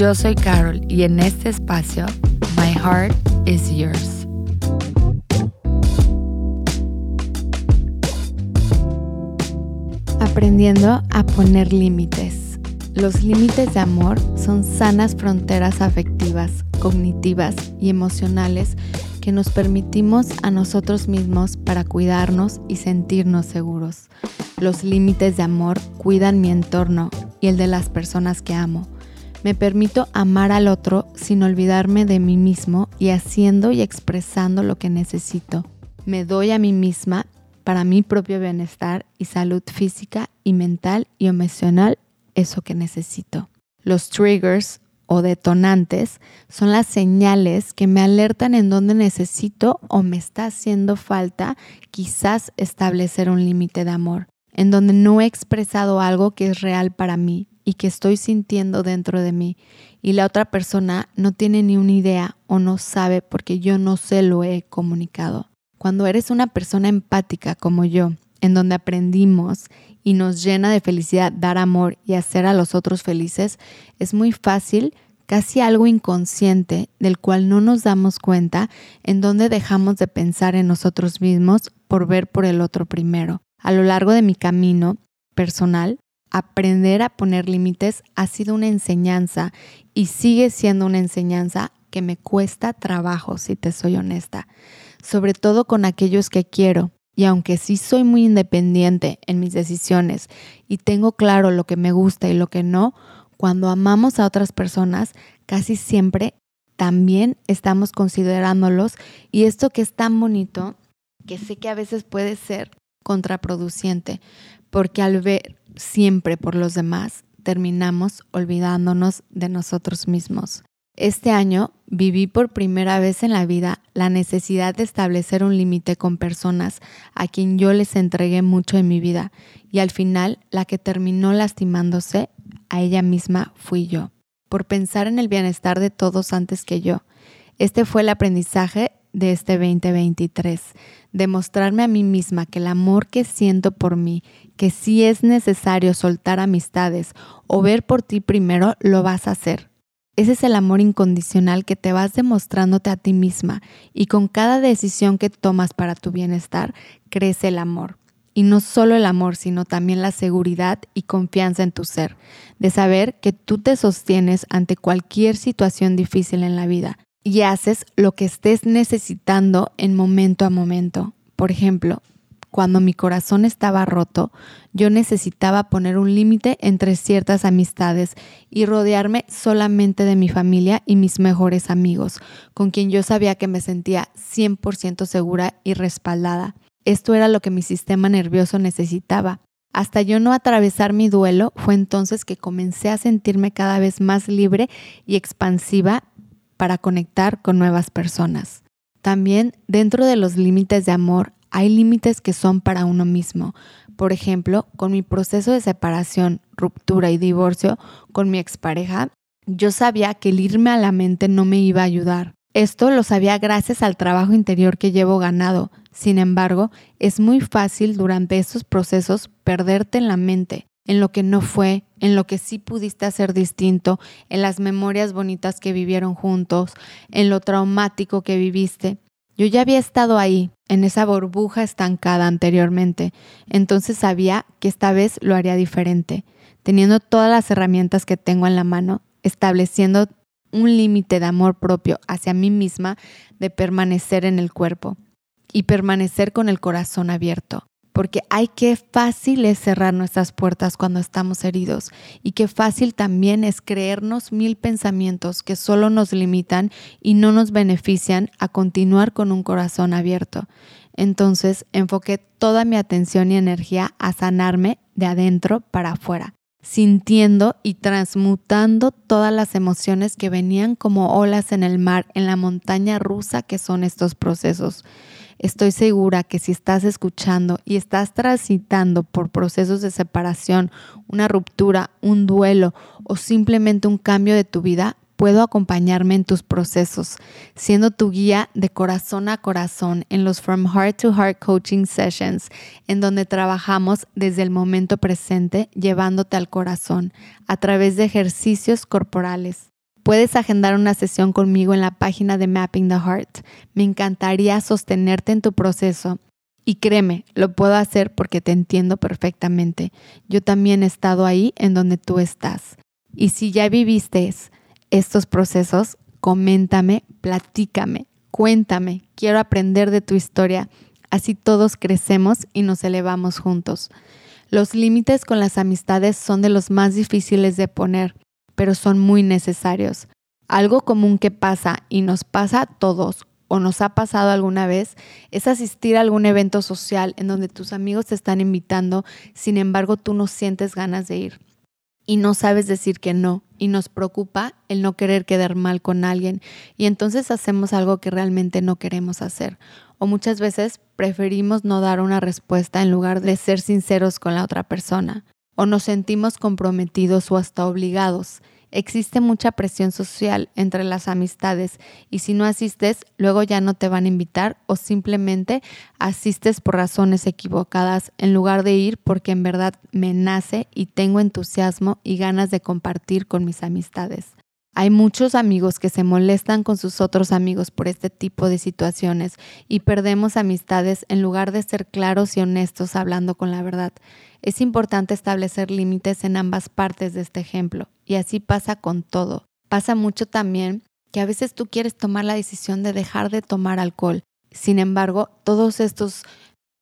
Yo soy Carol y en este espacio, My Heart is Yours. Aprendiendo a poner límites. Los límites de amor son sanas fronteras afectivas, cognitivas y emocionales que nos permitimos a nosotros mismos para cuidarnos y sentirnos seguros. Los límites de amor cuidan mi entorno y el de las personas que amo. Me permito amar al otro sin olvidarme de mí mismo y haciendo y expresando lo que necesito. Me doy a mí misma para mi propio bienestar y salud física y mental y emocional eso que necesito. Los triggers o detonantes son las señales que me alertan en dónde necesito o me está haciendo falta quizás establecer un límite de amor, en donde no he expresado algo que es real para mí y que estoy sintiendo dentro de mí y la otra persona no tiene ni una idea o no sabe porque yo no se lo he comunicado. Cuando eres una persona empática como yo, en donde aprendimos y nos llena de felicidad dar amor y hacer a los otros felices, es muy fácil, casi algo inconsciente, del cual no nos damos cuenta, en donde dejamos de pensar en nosotros mismos por ver por el otro primero. A lo largo de mi camino personal, aprender a poner límites ha sido una enseñanza y sigue siendo una enseñanza que me cuesta trabajo, si te soy honesta sobre todo con aquellos que quiero. Y aunque sí soy muy independiente en mis decisiones y tengo claro lo que me gusta y lo que no, cuando amamos a otras personas, casi siempre también estamos considerándolos y esto que es tan bonito, que sé que a veces puede ser contraproducente, porque al ver siempre por los demás, terminamos olvidándonos de nosotros mismos. Este año viví por primera vez en la vida la necesidad de establecer un límite con personas a quien yo les entregué mucho en mi vida y al final la que terminó lastimándose a ella misma fui yo, por pensar en el bienestar de todos antes que yo. Este fue el aprendizaje de este 2023, demostrarme a mí misma que el amor que siento por mí, que si es necesario soltar amistades o ver por ti primero, lo vas a hacer ese es el amor incondicional que te vas demostrándote a ti misma y con cada decisión que tomas para tu bienestar crece el amor. Y no solo el amor, sino también la seguridad y confianza en tu ser, de saber que tú te sostienes ante cualquier situación difícil en la vida y haces lo que estés necesitando en momento a momento. Por ejemplo, cuando mi corazón estaba roto, yo necesitaba poner un límite entre ciertas amistades y rodearme solamente de mi familia y mis mejores amigos, con quien yo sabía que me sentía 100% segura y respaldada. Esto era lo que mi sistema nervioso necesitaba. Hasta yo no atravesar mi duelo fue entonces que comencé a sentirme cada vez más libre y expansiva para conectar con nuevas personas. También dentro de los límites de amor hay límites que son para uno mismo. Por ejemplo, con mi proceso de separación, ruptura y divorcio con mi expareja, yo sabía que el irme a la mente no me iba a ayudar. Esto lo sabía gracias al trabajo interior que llevo ganado. Sin embargo, es muy fácil durante estos procesos perderte en la mente, en lo que no fue, en lo que sí pudiste hacer distinto, en las memorias bonitas que vivieron juntos, en lo traumático que viviste. Yo ya había estado ahí, en esa burbuja estancada anteriormente, entonces sabía que esta vez lo haría diferente, teniendo todas las herramientas que tengo en la mano, estableciendo un límite de amor propio hacia mí misma de permanecer en el cuerpo y permanecer con el corazón abierto porque hay que fácil es cerrar nuestras puertas cuando estamos heridos y qué fácil también es creernos mil pensamientos que solo nos limitan y no nos benefician a continuar con un corazón abierto. Entonces enfoqué toda mi atención y energía a sanarme de adentro para afuera. sintiendo y transmutando todas las emociones que venían como olas en el mar, en la montaña rusa que son estos procesos. Estoy segura que si estás escuchando y estás transitando por procesos de separación, una ruptura, un duelo o simplemente un cambio de tu vida, puedo acompañarme en tus procesos, siendo tu guía de corazón a corazón en los From Heart to Heart Coaching Sessions, en donde trabajamos desde el momento presente, llevándote al corazón a través de ejercicios corporales. Puedes agendar una sesión conmigo en la página de Mapping the Heart. Me encantaría sostenerte en tu proceso. Y créeme, lo puedo hacer porque te entiendo perfectamente. Yo también he estado ahí en donde tú estás. Y si ya viviste estos procesos, coméntame, platícame, cuéntame, quiero aprender de tu historia. Así todos crecemos y nos elevamos juntos. Los límites con las amistades son de los más difíciles de poner, pero son muy necesarios. Algo común que pasa y nos pasa a todos o nos ha pasado alguna vez es asistir a algún evento social en donde tus amigos te están invitando, sin embargo tú no sientes ganas de ir. Y no sabes decir que no y nos preocupa el no querer quedar mal con alguien. Y entonces hacemos algo que realmente no queremos hacer. O muchas veces preferimos no dar una respuesta en lugar de ser sinceros con la otra persona o nos sentimos comprometidos o hasta obligados Existe mucha presión social entre las amistades y si no asistes, luego ya no te van a invitar o simplemente asistes por razones equivocadas en lugar de ir porque en verdad me nace y tengo entusiasmo y ganas de compartir con mis amistades. Hay muchos amigos que se molestan con sus otros amigos por este tipo de situaciones y perdemos amistades en lugar de ser claros y honestos hablando con la verdad. Es importante establecer límites en ambas partes de este ejemplo y así pasa con todo. Pasa mucho también que a veces tú quieres tomar la decisión de dejar de tomar alcohol. Sin embargo, todos estos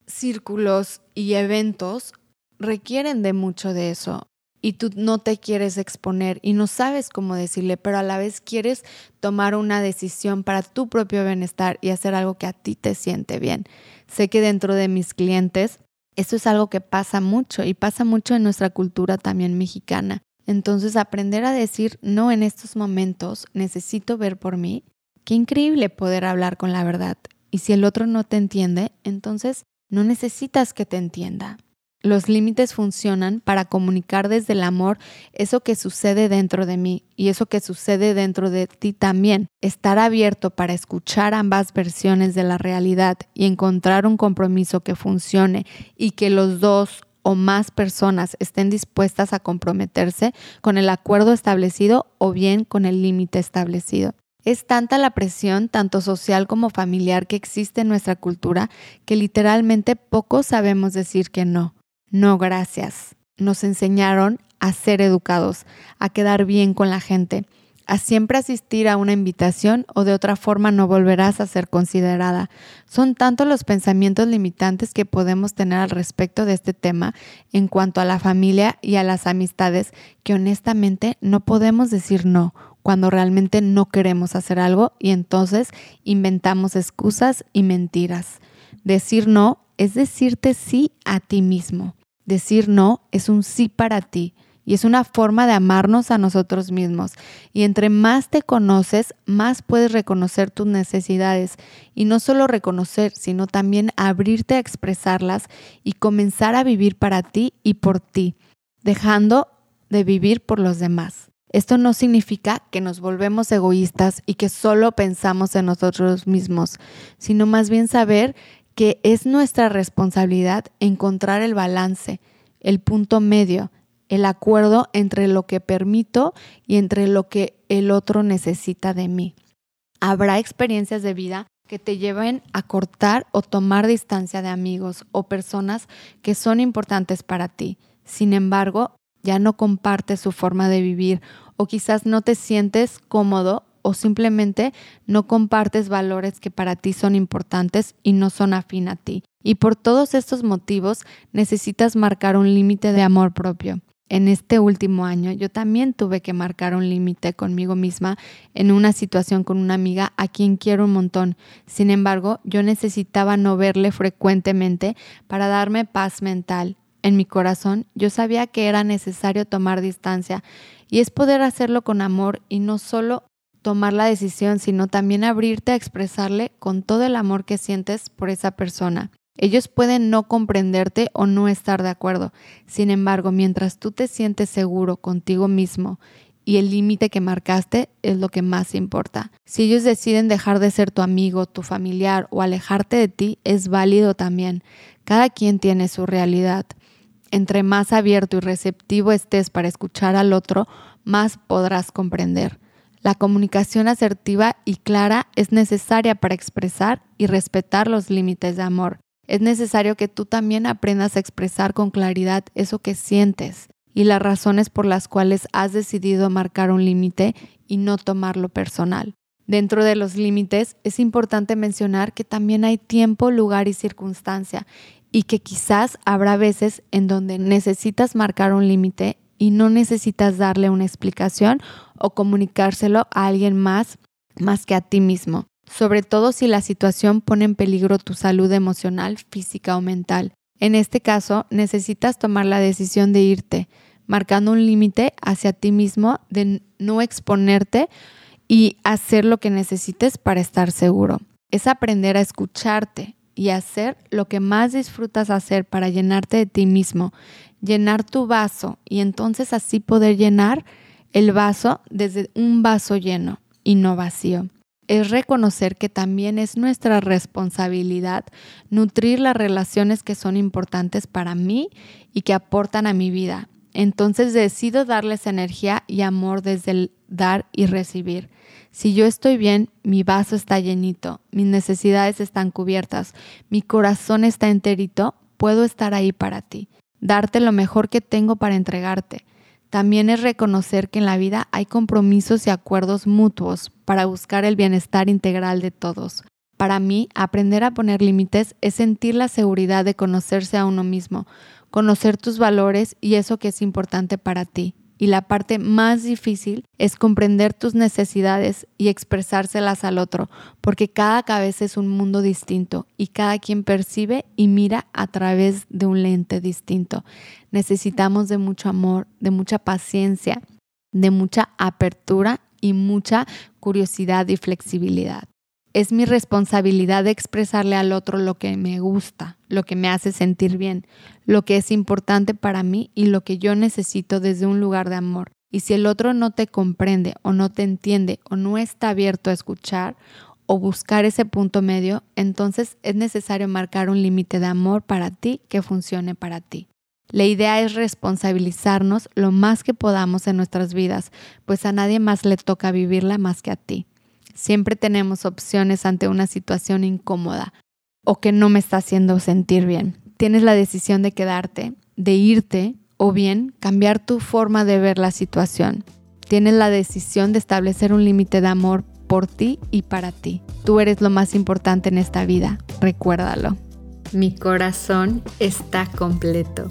círculos y eventos requieren de mucho de eso y tú no te quieres exponer y no sabes cómo decirle, pero a la vez quieres tomar una decisión para tu propio bienestar y hacer algo que a ti te siente bien. Sé que dentro de mis clientes eso es algo que pasa mucho y pasa mucho en nuestra cultura también mexicana. Entonces aprender a decir no en estos momentos, necesito ver por mí. Qué increíble poder hablar con la verdad. Y si el otro no te entiende, entonces no necesitas que te entienda. Los límites funcionan para comunicar desde el amor eso que sucede dentro de mí y eso que sucede dentro de ti también. Estar abierto para escuchar ambas versiones de la realidad y encontrar un compromiso que funcione y que los dos o más personas estén dispuestas a comprometerse con el acuerdo establecido o bien con el límite establecido. Es tanta la presión, tanto social como familiar, que existe en nuestra cultura que literalmente pocos sabemos decir que no. No, gracias. Nos enseñaron a ser educados, a quedar bien con la gente, a siempre asistir a una invitación o de otra forma no volverás a ser considerada. Son tantos los pensamientos limitantes que podemos tener al respecto de este tema en cuanto a la familia y a las amistades que honestamente no podemos decir no cuando realmente no queremos hacer algo y entonces inventamos excusas y mentiras. Decir no es decirte sí a ti mismo. Decir no es un sí para ti y es una forma de amarnos a nosotros mismos. Y entre más te conoces, más puedes reconocer tus necesidades. Y no solo reconocer, sino también abrirte a expresarlas y comenzar a vivir para ti y por ti, dejando de vivir por los demás. Esto no significa que nos volvemos egoístas y que solo pensamos en nosotros mismos, sino más bien saber que es nuestra responsabilidad encontrar el balance, el punto medio, el acuerdo entre lo que permito y entre lo que el otro necesita de mí. Habrá experiencias de vida que te lleven a cortar o tomar distancia de amigos o personas que son importantes para ti. Sin embargo, ya no compartes su forma de vivir o quizás no te sientes cómodo o simplemente no compartes valores que para ti son importantes y no son afín a ti. Y por todos estos motivos necesitas marcar un límite de amor propio. En este último año yo también tuve que marcar un límite conmigo misma en una situación con una amiga a quien quiero un montón. Sin embargo, yo necesitaba no verle frecuentemente para darme paz mental en mi corazón, yo sabía que era necesario tomar distancia y es poder hacerlo con amor y no solo tomar la decisión, sino también abrirte a expresarle con todo el amor que sientes por esa persona. Ellos pueden no comprenderte o no estar de acuerdo. Sin embargo, mientras tú te sientes seguro contigo mismo y el límite que marcaste es lo que más importa. Si ellos deciden dejar de ser tu amigo, tu familiar o alejarte de ti, es válido también. Cada quien tiene su realidad. Entre más abierto y receptivo estés para escuchar al otro, más podrás comprender. La comunicación asertiva y clara es necesaria para expresar y respetar los límites de amor es necesario que tú también aprendas a expresar con claridad eso que sientes y las razones por las cuales has decidido marcar un límite y no tomarlo personal. Dentro de los límites es importante mencionar que también hay tiempo, lugar y circunstancia y que quizás habrá veces en donde necesitas marcar un límite y no necesitas darle una explicación o comunicárselo a alguien más más que a ti mismo sobre todo si la situación pone en peligro tu salud emocional, física o mental. En este caso, necesitas tomar la decisión de irte, marcando un límite hacia ti mismo de no exponerte y hacer lo que necesites para estar seguro. Es aprender a escucharte y hacer lo que más disfrutas hacer para llenarte de ti mismo, llenar tu vaso y entonces así poder llenar el vaso desde un vaso lleno y no vacío es reconocer que también es nuestra responsabilidad nutrir las relaciones que son importantes para mí y que aportan a mi vida. Entonces decido darles energía y amor desde el dar y recibir. Si yo estoy bien, mi vaso está llenito, mis necesidades están cubiertas, mi corazón está enterito, puedo estar ahí para ti, darte lo mejor que tengo para entregarte. También es reconocer que en la vida hay compromisos y acuerdos mutuos para buscar el bienestar integral de todos. Para mí, aprender a poner límites es sentir la seguridad de conocerse a uno mismo, conocer tus valores y eso que es importante para ti y la parte más difícil es comprender tus necesidades y expresárselas al otro, porque cada cabeza es un mundo distinto y cada quien percibe y mira a través de un lente distinto. Necesitamos de mucho amor, de mucha paciencia, de mucha apertura y mucha curiosidad y flexibilidad. Es mi responsabilidad de expresarle al otro lo que me gusta, lo que me hace sentir bien, lo que es importante para mí y lo que yo necesito desde un lugar de amor. Y si el otro no te comprende o no te entiende o no está abierto a escuchar o buscar ese punto medio, entonces es necesario marcar un límite de amor para ti que funcione para ti. La idea es responsabilizarnos lo más que podamos en nuestras vidas, pues a nadie más le toca vivirla más que a ti. Siempre tenemos opciones ante una situación incómoda o que no me está haciendo sentir bien. Tienes la decisión de quedarte, de irte o bien cambiar tu forma de ver la situación. Tienes la decisión de establecer un límite de amor por ti y para ti. Tú eres lo más importante en esta vida, recuérdalo. Mi corazón está completo.